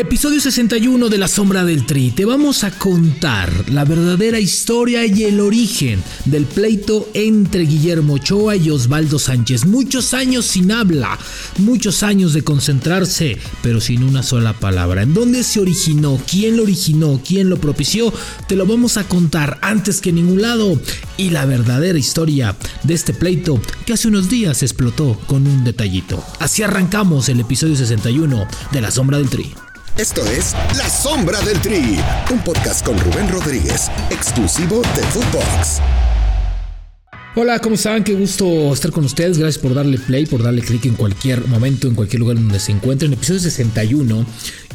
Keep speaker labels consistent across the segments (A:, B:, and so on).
A: Episodio 61 de La Sombra del Tri. Te vamos a contar la verdadera historia y el origen del pleito entre Guillermo Ochoa y Osvaldo Sánchez. Muchos años sin habla, muchos años de concentrarse, pero sin una sola palabra. ¿En dónde se originó? ¿Quién lo originó? ¿Quién lo propició? Te lo vamos a contar antes que en ningún lado. Y la verdadera historia de este pleito que hace unos días explotó con un detallito. Así arrancamos el episodio 61 de La Sombra del Tri.
B: Esto es La Sombra del Tri, un podcast con Rubén Rodríguez, exclusivo de Footbox.
A: Hola, ¿cómo están? Qué gusto estar con ustedes. Gracias por darle play, por darle clic en cualquier momento, en cualquier lugar donde se encuentren. Episodio 61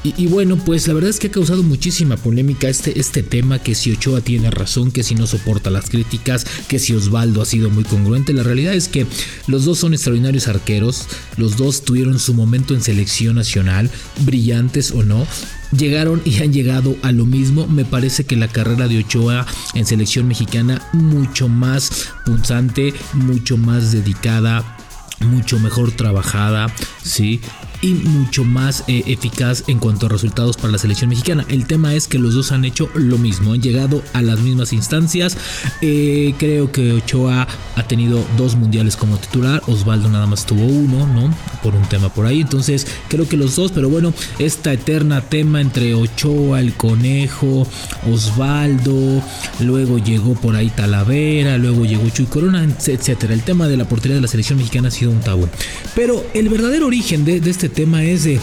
A: y, bueno, pues la verdad es que ha causado muchísima polémica este, este tema, que si Ochoa tiene razón, que si no soporta las críticas, que si Osvaldo ha sido muy congruente. La realidad es que los dos son extraordinarios arqueros, los dos tuvieron su momento en selección nacional, brillantes o no, llegaron y han llegado a lo mismo. Me parece que la carrera de Ochoa en selección mexicana mucho más punzante, mucho más dedicada, mucho mejor trabajada, ¿sí? Y mucho más eh, eficaz en cuanto a resultados para la selección mexicana. El tema es que los dos han hecho lo mismo, han llegado a las mismas instancias. Eh, creo que Ochoa ha tenido dos mundiales como titular, Osvaldo nada más tuvo uno, ¿no? Por un tema por ahí. Entonces creo que los dos, pero bueno, esta eterna tema entre Ochoa, el conejo, Osvaldo, luego llegó por ahí Talavera, luego llegó Chuy Corona, etcétera. El tema de la portería de la selección mexicana ha sido un tabú. Pero el verdadero origen de, de este tema es de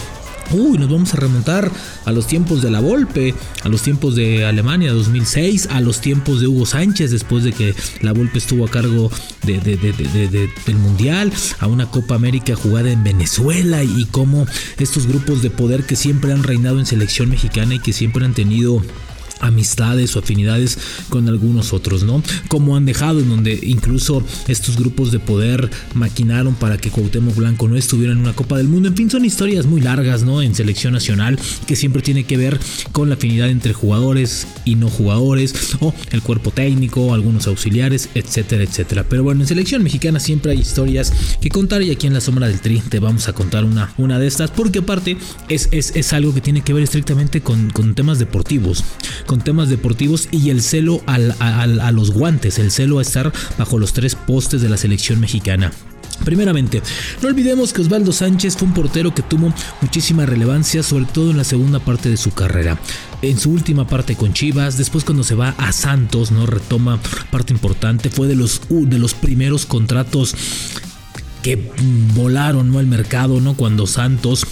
A: Uy, nos vamos a remontar a los tiempos de la Volpe, a los tiempos de Alemania 2006, a los tiempos de Hugo Sánchez después de que la Volpe estuvo a cargo del Mundial, a una Copa América jugada en Venezuela y cómo estos grupos de poder que siempre han reinado en selección mexicana y que siempre han tenido amistades o afinidades con algunos otros, ¿no? Como han dejado en donde incluso estos grupos de poder maquinaron para que Cuauhtémoc Blanco no estuviera en una Copa del Mundo. En fin, son historias muy largas, ¿no? En selección nacional que siempre tiene que ver con la afinidad entre jugadores y no jugadores o el cuerpo técnico, algunos auxiliares, etcétera, etcétera. Pero bueno, en selección mexicana siempre hay historias que contar y aquí en la sombra del tri te vamos a contar una, una de estas porque aparte es, es, algo que tiene que ver estrictamente con, con temas deportivos con temas deportivos y el celo a los guantes, el celo a estar bajo los tres postes de la selección mexicana. Primeramente, no olvidemos que Osvaldo Sánchez fue un portero que tuvo muchísima relevancia, sobre todo en la segunda parte de su carrera. En su última parte con Chivas, después cuando se va a Santos, no retoma parte importante, fue de los, de los primeros contratos que volaron ¿no? al mercado, ¿no? Cuando Santos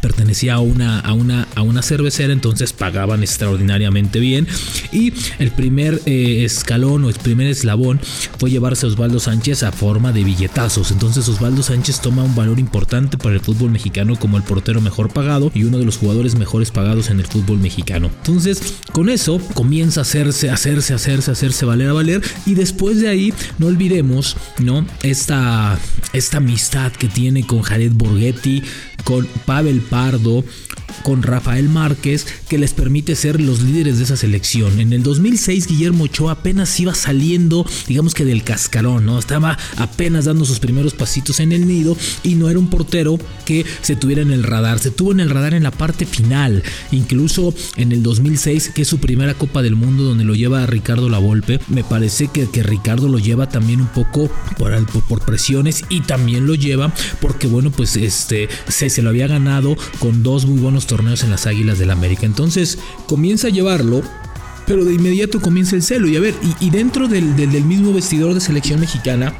A: pertenecía a una, a una, a una cervecera, entonces pagaban extraordinariamente bien. Y el primer eh, escalón o el primer eslabón fue llevarse a Osvaldo Sánchez a forma de billetazos. Entonces Osvaldo Sánchez toma un valor importante para el fútbol mexicano como el portero mejor pagado y uno de los jugadores mejores pagados en el fútbol mexicano. Entonces, con eso comienza a hacerse, hacerse, hacerse, hacerse valer a valer. Y después de ahí, no olvidemos, ¿no? Esta, esta amistad que tiene con Jared Borghetti, con Pavel Pardo, con Rafael Márquez, que les permite ser los líderes de esa selección. En el 2006 Guillermo Ochoa apenas iba saliendo, digamos que del cascarón, ¿no? Estaba apenas dando sus primeros pasitos en el nido y no era un portero que se tuviera en el radar, se tuvo en el radar en la parte final, incluso en el 2006, que es su primera Copa del Mundo donde lo lleva a Ricardo Lavolpe, me parece que, que Ricardo lo lleva también un poco por, por, presiones y también lo lleva porque bueno, pues este se, se lo había ganado con dos muy buenos torneos en las Águilas del América. Entonces comienza a llevarlo pero de inmediato comienza el celo. Y a ver, y, dentro del, del, mismo vestidor de selección mexicana,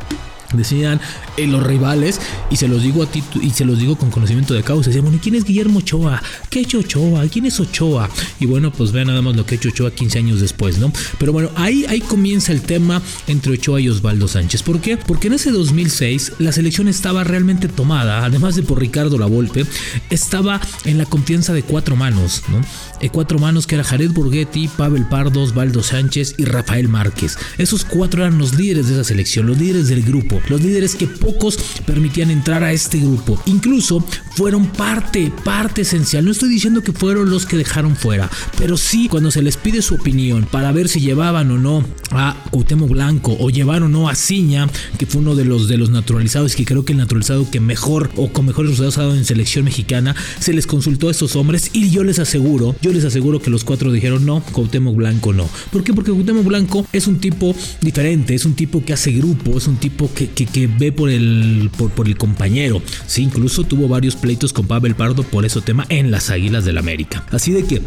A: decían eh, los rivales y se los digo a ti y se los digo con conocimiento de causa decían bueno quién es Guillermo Ochoa qué ha hecho Ochoa quién es Ochoa y bueno pues vean nada más lo que ha hecho Ochoa 15 años después no pero bueno ahí ahí comienza el tema entre Ochoa y Osvaldo Sánchez. ¿por qué? porque en ese 2006 la selección estaba realmente tomada además de por Ricardo Lavolpe estaba en la confianza de cuatro manos no cuatro manos que era Jared Borghetti Pavel Pardo Osvaldo Sánchez y Rafael Márquez esos cuatro eran los líderes de esa selección los líderes del grupo los líderes que pocos permitían entrar a este grupo. Incluso fueron parte, parte esencial. No estoy diciendo que fueron los que dejaron fuera, pero sí cuando se les pide su opinión para ver si llevaban o no a Cuauhtémoc Blanco o llevaron o no a Ciña, que fue uno de los de los naturalizados que creo que el naturalizado que mejor o con mejores resultados ha dado en selección mexicana, se les consultó a estos hombres y yo les aseguro, yo les aseguro que los cuatro dijeron no, Cuauhtémoc Blanco no. ¿Por qué? Porque Cuauhtémoc Blanco es un tipo diferente, es un tipo que hace grupo, es un tipo que, que, ve por el, por, por, el compañero. Sí, incluso tuvo varios pleitos con Pavel Pardo por ese tema en las Águilas del América. Así de que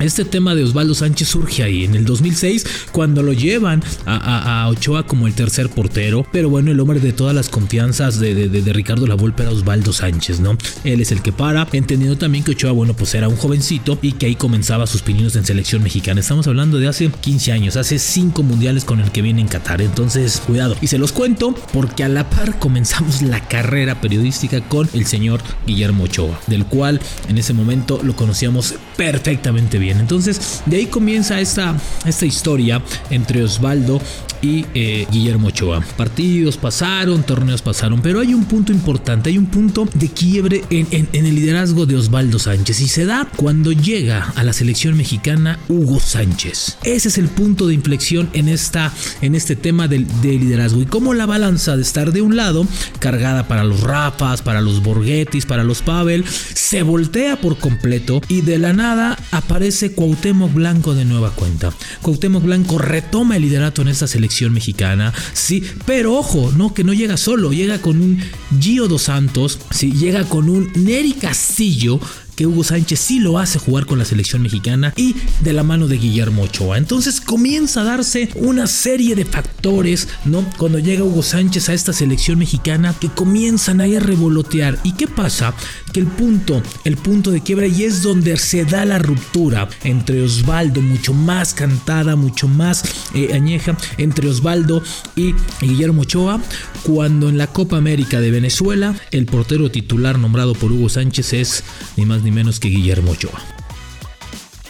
A: este tema de Osvaldo Sánchez surge ahí en el 2006 cuando lo llevan a, Ochoa como el tercer portero, pero bueno, el hombre de todas las confianzas de, de, de, Ricardo Lavolpe era Osvaldo Sánchez, ¿no? Él es el que para, entendiendo también que Ochoa, bueno, pues era un jovencito y que ahí comenzaba sus pininos en selección mexicana. Estamos hablando de hace 15 años, hace 5 mundiales con el que viene en Qatar, entonces cuidado. Y se los cuento porque a la par comenzamos la carrera periodística con el señor Guillermo Ochoa, del cual en ese momento lo conocíamos perfectamente bien entonces, de ahí comienza esta, esta historia entre Osvaldo y eh, Guillermo Ochoa. Partidos pasaron, torneos pasaron, pero hay un punto importante, hay un punto de quiebre en, el liderazgo de Osvaldo Sánchez y se da cuando llega a la selección mexicana Hugo Sánchez. Ese es el punto de inflexión en, esta, en este tema del, liderazgo y cómo la balanza de estar de un lado, cargada para los Rafas, para los Borghetis, para los Pavel, se voltea por completo y de la nada aparece Cuauhtémoc Blanco de nueva cuenta. Cuauhtémoc Blanco retoma el liderato en esta selección mexicana, sí, pero ojo, no, que no llega solo, llega con un Gio dos Santos, sí, llega con un Neri Castillo, que Hugo Sánchez sí lo hace jugar con la selección mexicana y de la mano de Guillermo Ochoa. Entonces comienza a darse una serie de factores, ¿no? Cuando llega Hugo Sánchez a esta selección mexicana que comienzan a revolotear. ¿Y qué pasa? Que el punto, el punto de quiebra y es donde se da la ruptura entre Osvaldo, mucho más cantada, mucho más eh, añeja, entre Osvaldo y Guillermo Ochoa, cuando en la Copa América de Venezuela el portero titular nombrado por Hugo Sánchez es ni más ni menos que Guillermo Ochoa.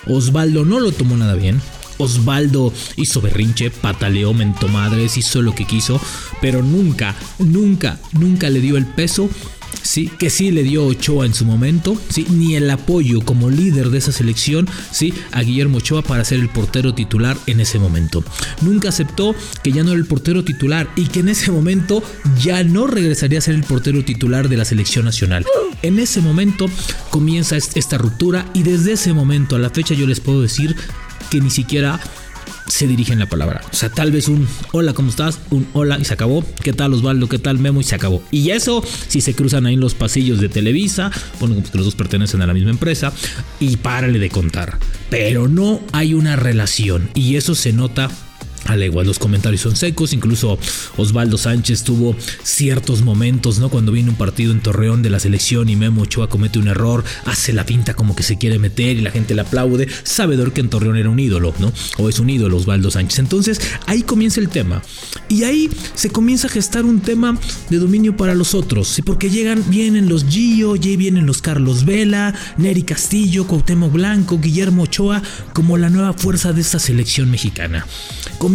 A: Osvaldo no lo tomó nada bien. Osvaldo hizo berrinche, pataleó, mentó madres, hizo lo que quiso, pero nunca, nunca, nunca le dio el peso sí, que sí le dio Ochoa en su momento, sí, ni el apoyo como líder de esa selección, sí, a Guillermo Ochoa para ser el portero titular en ese momento. Nunca aceptó que ya no era el portero titular y que en ese momento ya no regresaría a ser el portero titular de la selección nacional. En ese momento comienza esta ruptura y desde ese momento a la fecha yo les puedo decir que ni siquiera se dirigen la palabra. O sea, tal vez un hola, ¿cómo estás? Un hola y se acabó. ¿Qué tal Osvaldo? ¿Qué tal Memo? Y se acabó. Y eso, si se cruzan ahí en los pasillos de Televisa, bueno, pues los dos pertenecen a la misma empresa, y párale de contar. Pero no hay una relación. Y eso se nota igual los comentarios son secos, incluso Osvaldo Sánchez tuvo ciertos momentos, ¿no? Cuando viene un partido en Torreón de la selección y Memo Ochoa comete un error, hace la pinta como que se quiere meter y la gente le aplaude, sabedor que en Torreón era un ídolo, ¿no? O es un ídolo Osvaldo Sánchez. Entonces ahí comienza el tema. Y ahí se comienza a gestar un tema de dominio para los otros, ¿sí? Porque llegan, vienen los Gio, vienen los Carlos Vela, Neri Castillo, Cuauhtémoc Blanco, Guillermo Ochoa, como la nueva fuerza de esta selección mexicana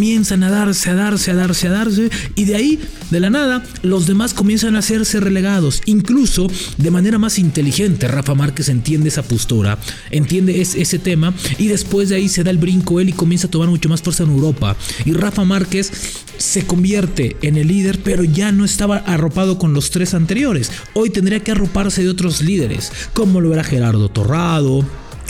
A: comienzan a darse, a darse, a darse, a darse, y de ahí, de la nada, los demás comienzan a hacerse relegados, incluso de manera más inteligente. Rafa Márquez entiende esa postura, entiende ese tema, y después de ahí se da el brinco él y comienza a tomar mucho más fuerza en Europa. Y Rafa Márquez se convierte en el líder, pero ya no estaba arropado con los tres anteriores. Hoy tendría que arroparse de otros líderes, como lo era Gerardo Torrado,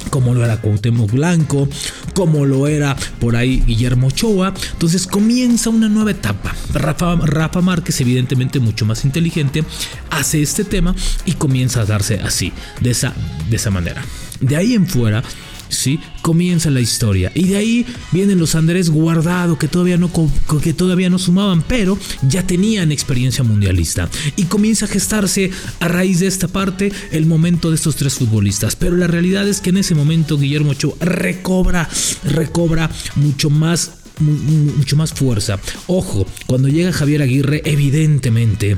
A: como lo era Cuauhtémoc Blanco, como lo era por ahí Guillermo Ochoa. Entonces comienza una nueva etapa. Rafa, Rafa Márquez, evidentemente mucho más inteligente, hace este tema y comienza a darse así, de esa, de esa manera. De ahí en fuera, ¿sí? Comienza la historia. Y de ahí vienen los Andrés Guardado, que todavía no, que todavía no sumaban, pero ya tenían experiencia mundialista. Y comienza a gestarse a raíz de esta parte el momento de estos tres futbolistas. Pero la realidad es que en ese momento Guillermo Ochoa recobra, recobra mucho más mucho más fuerza. Ojo, cuando llega Javier Aguirre, evidentemente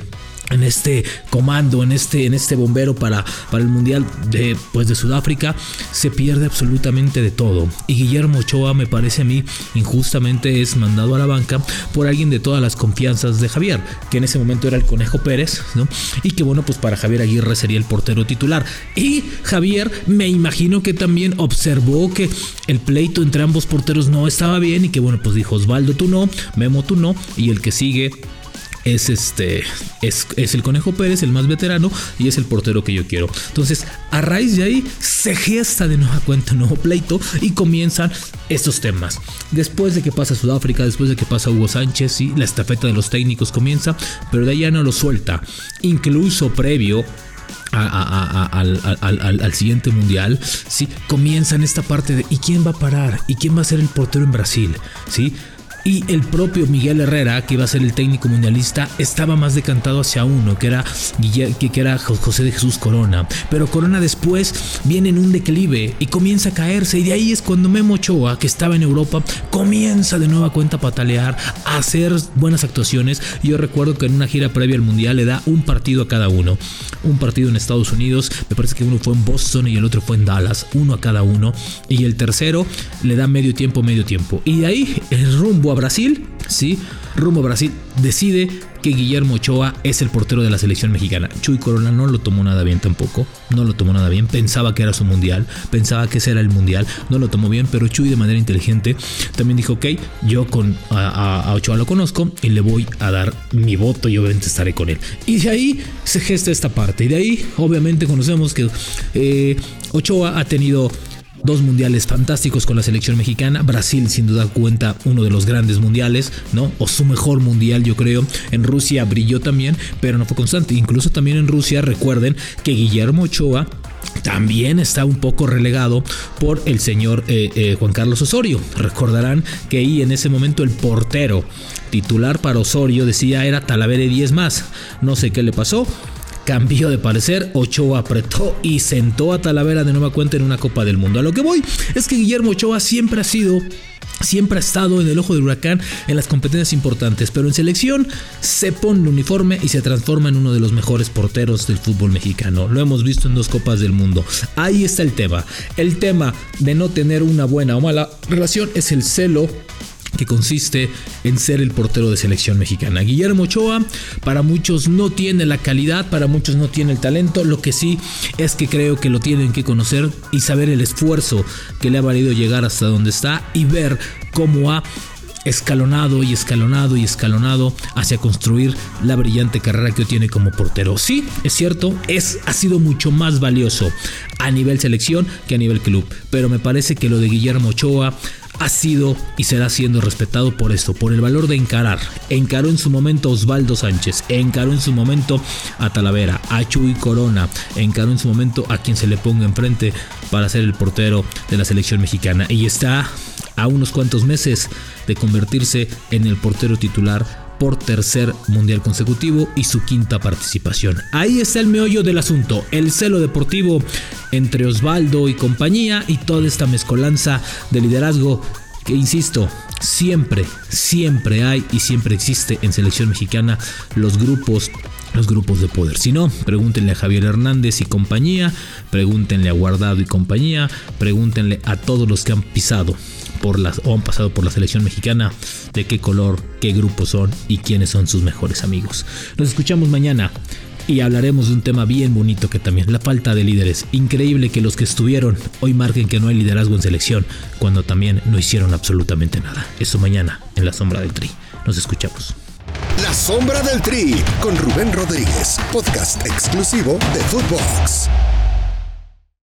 A: en este comando, en este, en este bombero para, para el Mundial de, pues de Sudáfrica, se pierde absolutamente de todo. Y Guillermo Ochoa, me parece a mí, injustamente es mandado a la banca por alguien de todas las confianzas de Javier, que en ese momento era el Conejo Pérez, ¿no? Y que bueno, pues para Javier Aguirre sería el portero titular. Y Javier, me imagino que también observó que el pleito entre ambos porteros no estaba bien y que bueno, pues dijo Osvaldo tú no, Memo tú no, y el que sigue es este es, el Conejo Pérez, el más veterano, y es el portero que yo quiero. Entonces, a raíz de ahí, se gesta de nueva cuenta un nuevo pleito y comienzan estos temas. Después de que pasa Sudáfrica, después de que pasa Hugo Sánchez, y la estafeta de los técnicos comienza, pero de ahí ya no lo suelta. Incluso previo al, siguiente mundial, ¿sí? comienzan esta parte de ¿y quién va a parar? ¿Y quién va a ser el portero en Brasil? ¿sí? Y el propio Miguel Herrera, que iba a ser el técnico mundialista, estaba más decantado hacia uno, que era, que era José de Jesús Corona. Pero Corona después viene en un declive y comienza a caerse. Y de ahí es cuando Memo Ochoa, que estaba en Europa, comienza de nueva cuenta a patalear, a hacer buenas actuaciones. Yo recuerdo que en una gira previa al mundial le da un partido a cada uno. Un partido en Estados Unidos, me parece que uno fue en Boston y el otro fue en Dallas, uno a cada uno. Y el tercero le da medio tiempo, medio tiempo. Y de ahí el rumbo Brasil, ¿sí? Rumbo a Brasil, decide que Guillermo Ochoa es el portero de la selección mexicana. Chuy Corona no lo tomó nada bien tampoco, no lo tomó nada bien, pensaba que era su mundial, pensaba que ese era el mundial, no lo tomó bien, pero Chuy de manera inteligente también dijo, ok, yo con a, Ochoa lo conozco y le voy a dar mi voto y obviamente estaré con él. Y de ahí se gesta esta parte, y de ahí obviamente conocemos que eh, Ochoa ha tenido dos mundiales fantásticos con la selección mexicana. Brasil, sin duda cuenta, uno de los grandes mundiales, ¿no? O su mejor mundial, yo creo. En Rusia brilló también, pero no fue constante. Incluso también en Rusia, recuerden que Guillermo Ochoa también está un poco relegado por el señor eh, eh, Juan Carlos Osorio. Recordarán que ahí en ese momento el portero titular para Osorio decía era Talavera 10 más. No sé qué le pasó cambió de parecer, Ochoa apretó y sentó a Talavera de nueva cuenta en una Copa del Mundo. A lo que voy es que Guillermo Ochoa siempre ha sido Siempre ha estado en el ojo del huracán en las competencias importantes, pero en selección se pone el uniforme y se transforma en uno de los mejores porteros del fútbol mexicano. Lo hemos visto en dos copas del mundo. Ahí está el tema. El tema de no tener una buena o mala relación es el celo que consiste en ser el portero de selección mexicana. Guillermo Ochoa, para muchos no tiene la calidad, para muchos no tiene el talento, lo que sí es que creo que lo tienen que conocer y saber el esfuerzo que le ha valido llegar hasta donde está y ver cómo ha escalonado y escalonado y escalonado hacia construir la brillante carrera que tiene como portero. Sí, es cierto, es, ha sido mucho más valioso a nivel selección que a nivel club, pero me parece que lo de Guillermo Ochoa ha sido y será siendo respetado por esto, por el valor de encarar. Encaró en su momento a Osvaldo Sánchez, encaró en su momento a Talavera, a Chuy Corona, encaró en su momento a quien se le ponga enfrente para ser el portero de la selección mexicana y está a unos cuantos meses de convertirse en el portero titular por tercer mundial consecutivo y su quinta participación. Ahí está el meollo del asunto, el celo deportivo entre Osvaldo y compañía y toda esta mezcolanza de liderazgo que, insisto, siempre, siempre hay y siempre existe en selección mexicana los grupos los grupos de poder. Si no, pregúntenle a Javier Hernández y compañía, pregúntenle a Guardado y compañía, pregúntenle a todos los que han pisado por las o han pasado por la selección mexicana de qué color, qué grupos son y quiénes son sus mejores amigos. Nos escuchamos mañana y hablaremos de un tema bien bonito que también, la falta de líderes. Increíble que los que estuvieron hoy marquen que no hay liderazgo en selección, cuando también no hicieron absolutamente nada. Eso mañana en la sombra del tri. Nos escuchamos.
B: La sombra del tri con Rubén Rodríguez, podcast exclusivo de Footbox.